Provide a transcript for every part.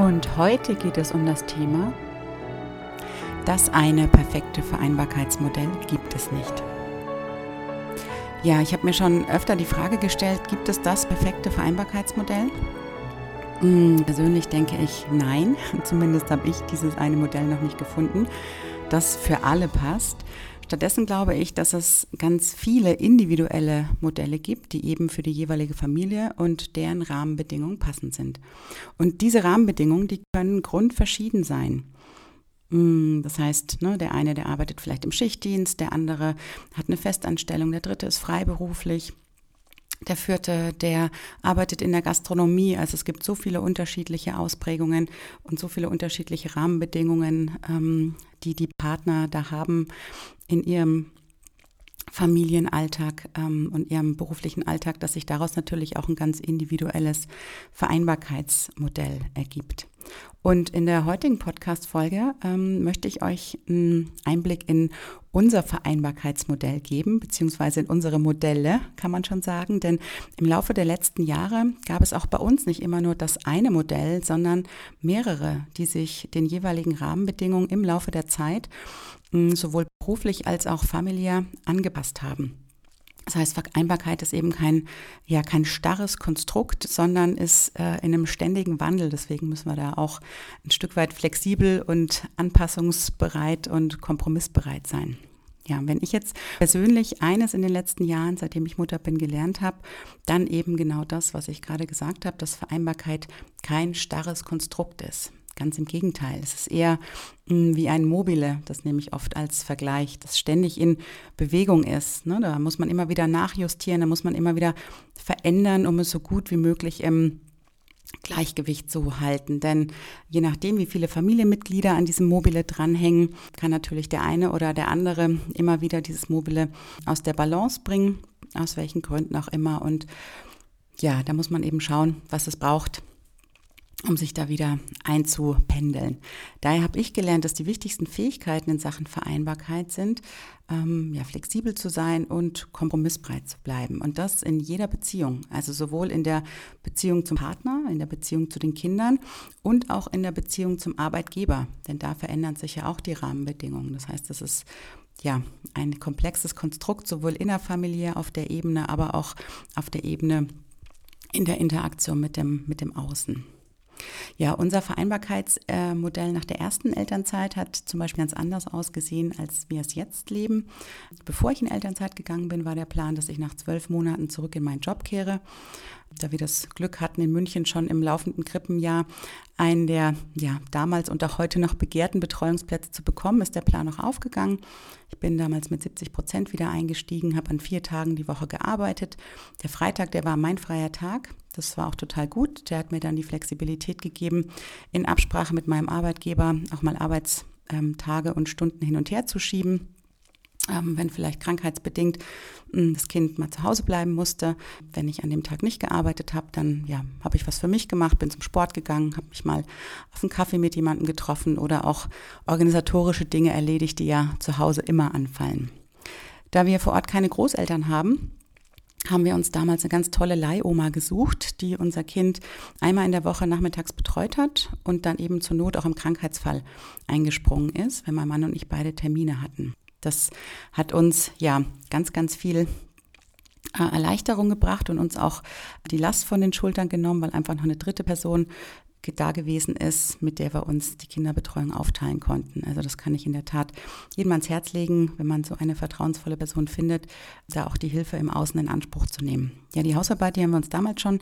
Und heute geht es um das Thema, das eine perfekte Vereinbarkeitsmodell gibt es nicht. Ja, ich habe mir schon öfter die Frage gestellt, gibt es das perfekte Vereinbarkeitsmodell? Hm, persönlich denke ich nein, zumindest habe ich dieses eine Modell noch nicht gefunden, das für alle passt. Stattdessen glaube ich, dass es ganz viele individuelle Modelle gibt, die eben für die jeweilige Familie und deren Rahmenbedingungen passend sind. Und diese Rahmenbedingungen, die können grundverschieden sein. Mm, das heißt, ne, der eine, der arbeitet vielleicht im Schichtdienst, der andere hat eine Festanstellung, der dritte ist freiberuflich. Der vierte, der arbeitet in der Gastronomie. Also es gibt so viele unterschiedliche Ausprägungen und so viele unterschiedliche Rahmenbedingungen, ähm, die die Partner da haben in ihrem Familienalltag ähm, und ihrem beruflichen Alltag, dass sich daraus natürlich auch ein ganz individuelles Vereinbarkeitsmodell ergibt. Und in der heutigen Podcast-Folge ähm, möchte ich euch einen Einblick in unser Vereinbarkeitsmodell geben, beziehungsweise in unsere Modelle, kann man schon sagen. Denn im Laufe der letzten Jahre gab es auch bei uns nicht immer nur das eine Modell, sondern mehrere, die sich den jeweiligen Rahmenbedingungen im Laufe der Zeit sowohl beruflich als auch familiär angepasst haben. Das heißt, Vereinbarkeit ist eben kein, ja, kein starres Konstrukt, sondern ist äh, in einem ständigen Wandel. Deswegen müssen wir da auch ein Stück weit flexibel und anpassungsbereit und kompromissbereit sein. Ja, wenn ich jetzt persönlich eines in den letzten Jahren, seitdem ich Mutter bin, gelernt habe, dann eben genau das, was ich gerade gesagt habe, dass Vereinbarkeit kein starres Konstrukt ist. Ganz im Gegenteil. Es ist eher mh, hm, wie ein Mobile, das nehme ich oft als Vergleich, das ständig in Bewegung ist. Ne? Da muss man immer wieder nachjustieren, da muss man immer wieder verändern, um es so gut wie möglich im Gleichgewicht zu halten. Denn je nachdem, wie viele Familienmitglieder an diesem Mobile dranhängen, kann natürlich der eine oder der andere immer wieder dieses Mobile aus der Balance bringen, aus welchen Gründen auch immer. Und ja, da muss man eben schauen, was es braucht, um sich da wieder einzupendeln. Daher habe ich gelernt, dass die wichtigsten Fähigkeiten in Sachen Vereinbarkeit sind, ähm, ja, flexibel zu sein und kompromissbereit zu bleiben. Und das in jeder Beziehung, also sowohl in der Beziehung zum Partner, in der Beziehung zu den Kindern und auch in der Beziehung zum Arbeitgeber. Denn da verändern sich ja auch die Rahmenbedingungen. Das heißt, das ist ja ein komplexes Konstrukt, sowohl innerfamiliär auf der Ebene, aber auch auf der Ebene in der Interaktion mit dem, mit dem Außen. Ja, unser Vereinbarkeitsmodell nach der ersten Elternzeit hat zum Beispiel ganz anders ausgesehen, als wir es jetzt leben. Bevor ich in Elternzeit gegangen bin, war der Plan, dass ich nach zwölf Monaten zurück in meinen Job kehre. Da wir das Glück hatten, in München schon im laufenden Krippenjahr einen der ja, damals und auch heute noch begehrten Betreuungsplätze zu bekommen, ist der Plan noch aufgegangen. Ich bin damals mit 70 Prozent wieder eingestiegen, habe an vier Tagen die Woche gearbeitet. Der Freitag, der war mein freier Tag. Das war auch total gut. Der hat mir dann die Flexibilität gegeben, in Absprache mit meinem Arbeitgeber auch mal Arbeitstage und Stunden hin und her zu schieben. Ähm, wenn vielleicht krankheitsbedingt hm, das Kind mal zu Hause bleiben musste. Wenn ich an dem Tag nicht gearbeitet habe, dann ja, habe ich was für mich gemacht, bin zum Sport gegangen, habe mich mal auf einen Kaffee mit jemandem getroffen oder auch organisatorische Dinge erledigt, die ja zu Hause immer anfallen. Da wir vor Ort keine Großeltern haben, haben wir uns damals eine ganz tolle Leihoma gesucht, die unser Kind einmal in der Woche nachmittags betreut hat und dann eben zur Not auch im Krankheitsfall eingesprungen ist, wenn mein Mann und ich beide Termine hatten. Das hat uns ja ganz, ganz viel äh, Erleichterung gebracht und uns auch die Last von den Schultern genommen, weil einfach noch eine dritte Person da gewesen ist, mit der wir uns die Kinderbetreuung aufteilen konnten. Also das kann ich in der Tat jedem ans Herz legen, wenn man so eine vertrauensvolle Person findet, da auch die Hilfe im Außen in Anspruch zu nehmen. Ja, die Hausarbeit, die haben wir uns damals schon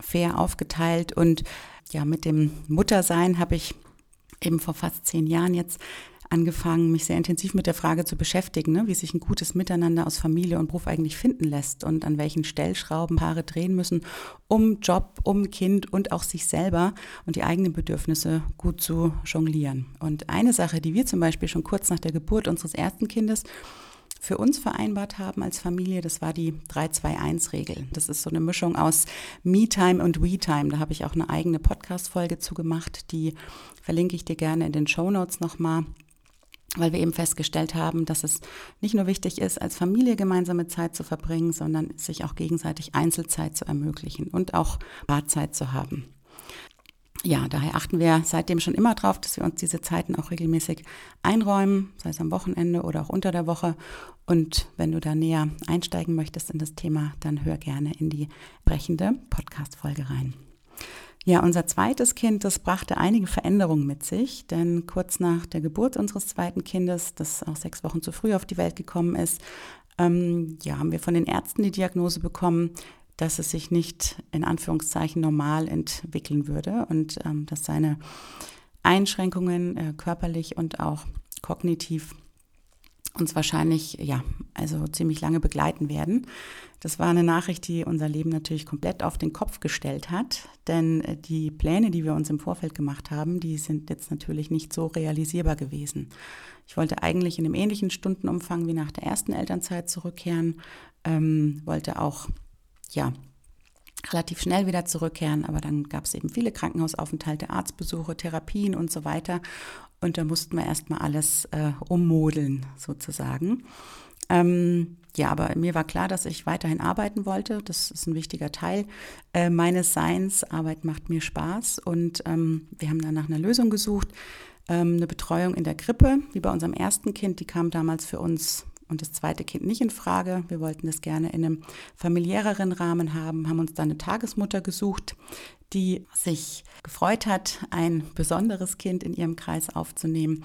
fair aufgeteilt und ja, mit dem Muttersein habe ich eben vor fast zehn Jahren jetzt angefangen, mich sehr intensiv mit der Frage zu beschäftigen, ne, wie sich ein gutes Miteinander aus Familie und Beruf eigentlich finden lässt und an welchen Stellschrauben Paare drehen müssen, um Job, um Kind und auch sich selber und die eigenen Bedürfnisse gut zu jonglieren. Und eine Sache, die wir zum Beispiel schon kurz nach der Geburt unseres ersten Kindes für uns vereinbart haben als Familie, das war die 3-2-1-Regel. Das ist so eine Mischung aus Me-Time und We-Time. Da habe ich auch eine eigene Podcast-Folge zu gemacht, die verlinke ich dir gerne in den Show Notes nochmal weil wir eben festgestellt haben, dass es nicht nur wichtig ist, als Familie gemeinsame Zeit zu verbringen, sondern sich auch gegenseitig Einzelzeit zu ermöglichen und auch Paarzeit zu haben. Ja, daher achten wir seitdem schon immer darauf, dass wir uns diese Zeiten auch regelmäßig einräumen, sei es am Wochenende oder auch unter der Woche. Und wenn du da näher einsteigen möchtest in das Thema, dann hör gerne in die brechende Podcast-Folge rein. Ja, unser zweites Kind, das brachte einige Veränderungen mit sich, denn kurz nach der Geburt unseres zweiten Kindes, das auch sechs Wochen zu früh auf die Welt gekommen ist, ähm, ja, haben wir von den Ärzten die Diagnose bekommen, dass es sich nicht in Anführungszeichen normal entwickeln würde und ähm, dass seine Einschränkungen äh, körperlich und auch kognitiv uns wahrscheinlich, ja, also ziemlich lange begleiten werden. Das war eine Nachricht, die unser Leben natürlich komplett auf den Kopf gestellt hat, denn äh, die Pläne, die wir uns im Vorfeld gemacht haben, die sind jetzt natürlich nicht so realisierbar gewesen. Ich wollte eigentlich in einem ähnlichen Stundenumfang wie nach der ersten Elternzeit zurückkehren, ähm, wollte auch, ja, relativ schnell wieder zurückkehren, aber dann gab es eben viele Krankenhausaufenthalte, Arztbesuche, Therapien und so weiter. Und da mussten wir erstmal alles äh, ummodeln, sozusagen. Ähm, ja, aber mir war klar, dass ich weiterhin arbeiten wollte. Das ist ein wichtiger Teil äh, meines Seins. Arbeit macht mir Spaß und ähm, wir haben dann nach einer Lösung gesucht. Ähm, eine Betreuung in der Krippe, wie bei unserem ersten Kind, die kam damals für uns und das zweite Kind nicht in Frage. Wir wollten das gerne in einem familiäreren Rahmen haben, haben uns dann eine Tagesmutter gesucht, die sich gefreut hat, ein besonderes Kind in ihrem Kreis aufzunehmen.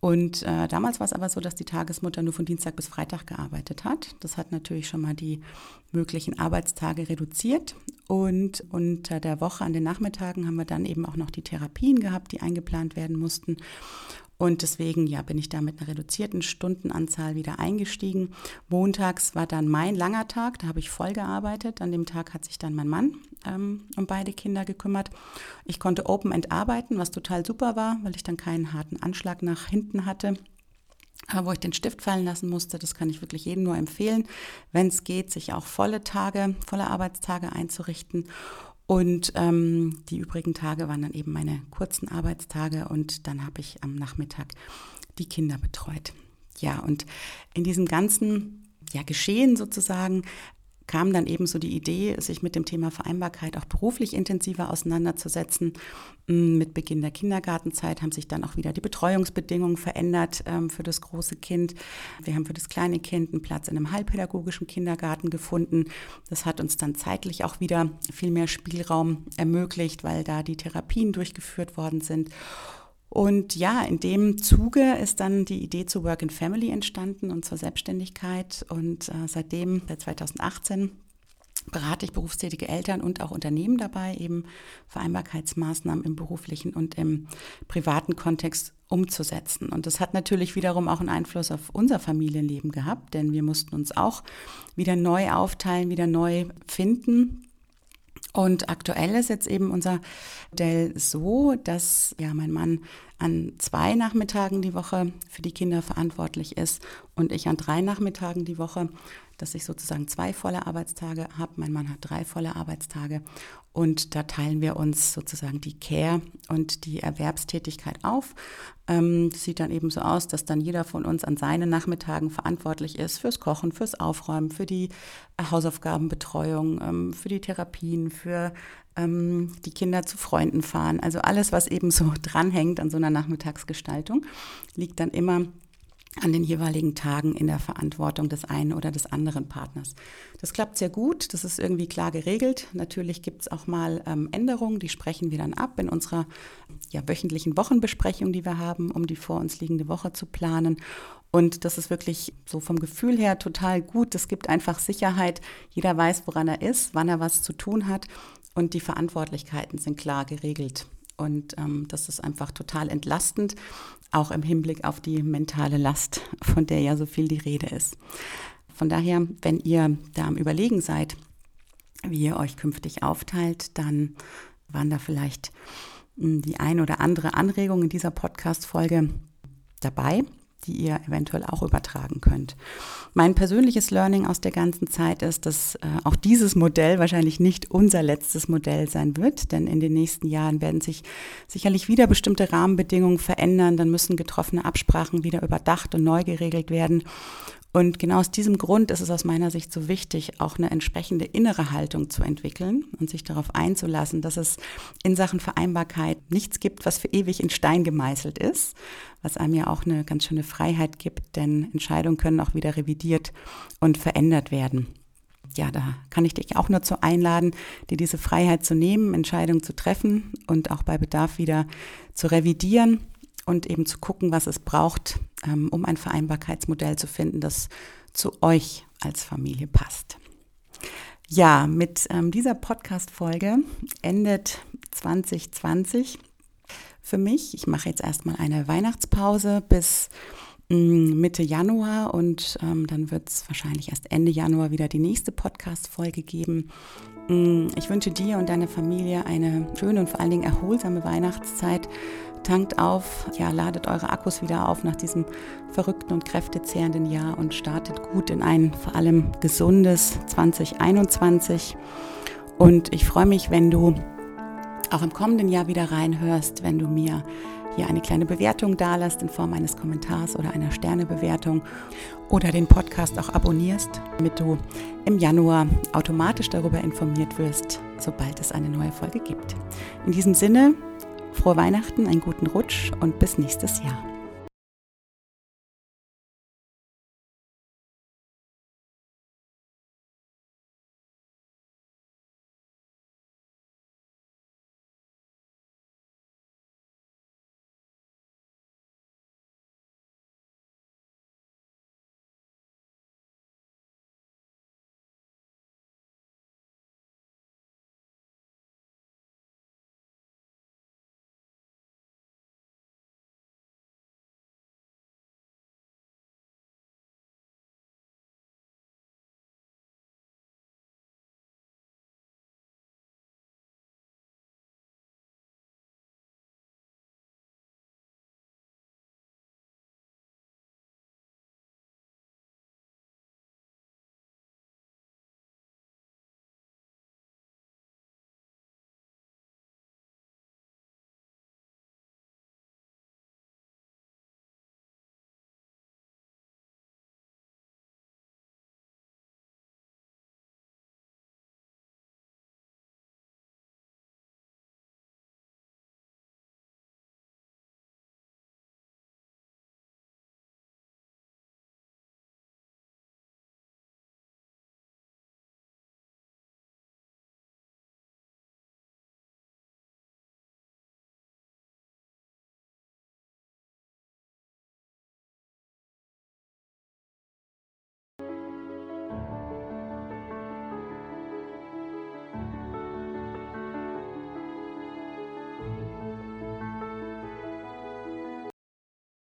Und äh, damals war es aber so, dass die Tagesmutter nur von Dienstag bis Freitag gearbeitet hat. Das hat natürlich schon mal die möglichen Arbeitstage reduziert. Und unter der Woche an den Nachmittagen haben wir dann eben auch noch die Therapien gehabt, die eingeplant werden mussten. Und deswegen ja, bin ich da mit einer reduzierten Stundenanzahl wieder eingestiegen. Montags war dann mein langer Tag, da habe ich voll gearbeitet. An dem Tag hat sich dann mein Mann ähm, um beide Kinder gekümmert. Ich konnte Open End arbeiten, was total super war, weil ich dann keinen harten Anschlag nach hinten hatte wo ich den Stift fallen lassen musste. Das kann ich wirklich jedem nur empfehlen, wenn es geht, sich auch volle Tage, volle Arbeitstage einzurichten. Und ähm, die übrigen Tage waren dann eben meine kurzen Arbeitstage und dann habe ich am Nachmittag die Kinder betreut. Ja, und in diesem ganzen ja, Geschehen sozusagen kam dann eben so die Idee, sich mit dem Thema Vereinbarkeit auch beruflich intensiver auseinanderzusetzen. Mm, mit Beginn der Kindergartenzeit haben sich dann auch wieder die Betreuungsbedingungen verändert ähm, für das große Kind. Wir haben für das kleine Kind einen Platz in einem halbpädagogischen Kindergarten gefunden. Das hat uns dann zeitlich auch wieder viel mehr Spielraum ermöglicht, weil da die Therapien durchgeführt worden sind. Und ja, in dem Zuge ist dann die Idee zu Work and Family entstanden und zur Selbstständigkeit. Und äh, seitdem, seit 2018, berate ich berufstätige Eltern und auch Unternehmen dabei, eben Vereinbarkeitsmaßnahmen im beruflichen und im privaten Kontext umzusetzen. Und das hat natürlich wiederum auch einen Einfluss auf unser Familienleben gehabt, denn wir mussten uns auch wieder neu aufteilen, wieder neu finden. Und aktuell ist jetzt eben unser Modell so, dass ja mein Mann an zwei Nachmittagen die Woche für die Kinder verantwortlich ist und ich an drei Nachmittagen die Woche, dass ich sozusagen zwei volle Arbeitstage habe. Mein Mann hat drei volle Arbeitstage und da teilen wir uns sozusagen die Care und die Erwerbstätigkeit auf. Ähm, sieht dann eben so aus, dass dann jeder von uns an seinen Nachmittagen verantwortlich ist fürs Kochen, fürs Aufräumen, für die Hausaufgabenbetreuung, ähm, für die Therapien, für ähm, die Kinder zu Freunden fahren. Also alles, was eben so dranhängt an so einer Nachmittagsgestaltung, liegt dann immer an den jeweiligen Tagen in der Verantwortung des einen oder des anderen Partners. Das klappt sehr gut, das ist irgendwie klar geregelt. Natürlich gibt es auch mal ähm, Änderungen, die sprechen wir dann ab in unserer ja, wöchentlichen Wochenbesprechung, die wir haben, um die vor uns liegende Woche zu planen. Und das ist wirklich so vom Gefühl her total gut. Es gibt einfach Sicherheit. Jeder weiß, woran er ist, wann er was zu tun hat. Und die Verantwortlichkeiten sind klar geregelt. Und ähm, das ist einfach total entlastend, auch im Hinblick auf die mentale Last, von der ja so viel die Rede ist. Von daher, wenn ihr da am Überlegen seid, wie ihr euch künftig aufteilt, dann waren da vielleicht hm, die ein oder andere Anregung in dieser Podcast-Folge dabei die ihr eventuell auch übertragen könnt. Mein persönliches Learning aus der ganzen Zeit ist, dass äh, auch dieses Modell wahrscheinlich nicht unser letztes Modell sein wird, denn in den nächsten Jahren werden sich sicherlich wieder bestimmte Rahmenbedingungen verändern, dann müssen getroffene Absprachen wieder überdacht und neu geregelt werden. Und genau aus diesem Grund ist es aus meiner Sicht so wichtig, auch eine entsprechende innere Haltung zu entwickeln und sich darauf einzulassen, dass es in Sachen Vereinbarkeit nichts gibt, was für ewig in Stein gemeißelt ist, was einem ja auch eine ganz schöne Freiheit gibt, denn Entscheidungen können auch wieder revidiert und verändert werden. Ja, da kann ich dich auch nur zu einladen, dir diese Freiheit zu nehmen, Entscheidungen zu treffen und auch bei Bedarf wieder zu revidieren und eben zu gucken, was es braucht, ähm, um ein Vereinbarkeitsmodell zu finden, das zu euch als Familie passt. Ja, mit ähm, dieser Podcast-Folge endet 2020 für mich. Ich mache jetzt erstmal eine Weihnachtspause bis mm, Mitte Januar und ähm, dann wird es wahrscheinlich erst Ende Januar wieder die nächste Podcast-Folge geben. Mm, ich wünsche dir und deiner Familie eine schöne und vor allen Dingen erholsame Weihnachtszeit tankt auf, ja, ladet eure Akkus wieder auf nach diesem verrückten und kräftezehrenden Jahr und startet gut in ein vor allem gesundes 2021. Und ich freue mich, wenn du auch im kommenden Jahr wieder reinhörst, wenn du mir hier eine kleine Bewertung dalässt in Form eines Kommentars oder einer Sternebewertung oder den Podcast auch abonnierst, damit du im Januar automatisch darüber informiert wirst, sobald es eine neue Folge gibt. In diesem Sinne, Frohe Weihnachten, einen guten Rutsch und bis nächstes Jahr.